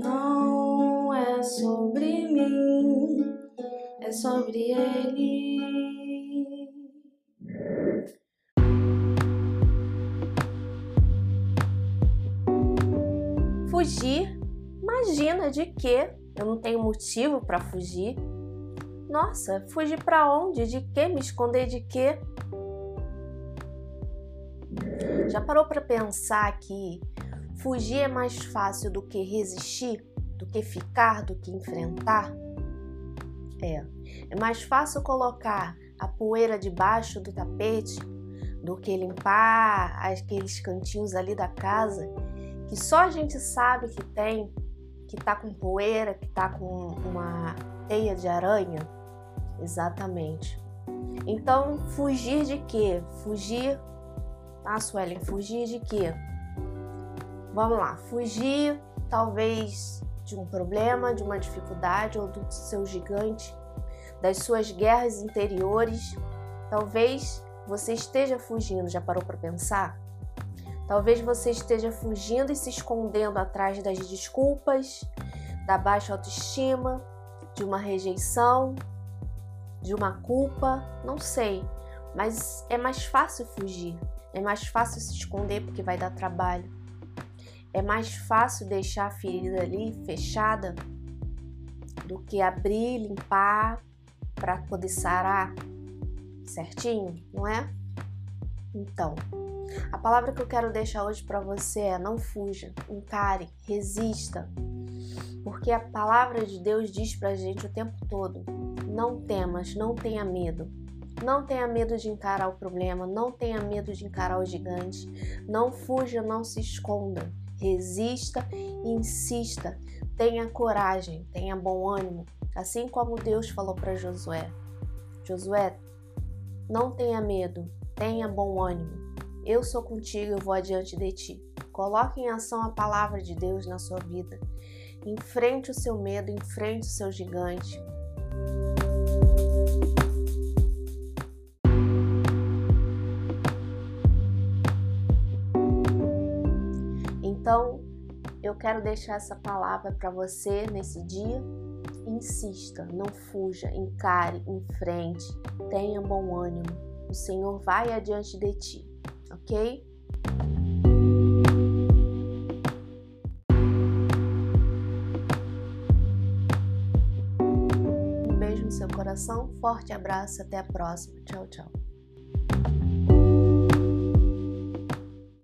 Não é sobre mim, é sobre ele. Fugir? Imagina de quê? Eu não tenho motivo para fugir. Nossa, fugir para onde? De quê? Me esconder de quê? Já parou para pensar que fugir é mais fácil do que resistir, do que ficar, do que enfrentar? É, é mais fácil colocar a poeira debaixo do tapete do que limpar aqueles cantinhos ali da casa que só a gente sabe que tem, que tá com poeira, que tá com uma teia de aranha. Exatamente. Então, fugir de quê? Fugir. Ah, Suelen, fugir de quê? Vamos lá, fugir talvez de um problema, de uma dificuldade ou do seu gigante, das suas guerras interiores. Talvez você esteja fugindo, já parou para pensar? Talvez você esteja fugindo e se escondendo atrás das desculpas, da baixa autoestima, de uma rejeição, de uma culpa, não sei. Mas é mais fácil fugir, é mais fácil se esconder porque vai dar trabalho. É mais fácil deixar a ferida ali fechada do que abrir, limpar para poder sarar certinho, não é? Então, a palavra que eu quero deixar hoje para você é: não fuja, encare, resista. Porque a palavra de Deus diz para a gente o tempo todo: não temas, não tenha medo. Não tenha medo de encarar o problema, não tenha medo de encarar o gigante. Não fuja, não se esconda. Resista e insista. Tenha coragem, tenha bom ânimo, assim como Deus falou para Josué. Josué, não tenha medo, tenha bom ânimo. Eu sou contigo, eu vou adiante de ti. Coloque em ação a palavra de Deus na sua vida. Enfrente o seu medo, enfrente o seu gigante. Então, eu quero deixar essa palavra para você nesse dia. Insista, não fuja, encare, enfrente, tenha bom ânimo. O Senhor vai adiante de ti ok? Um beijo no seu coração, forte abraço, até a próxima. Tchau, tchau.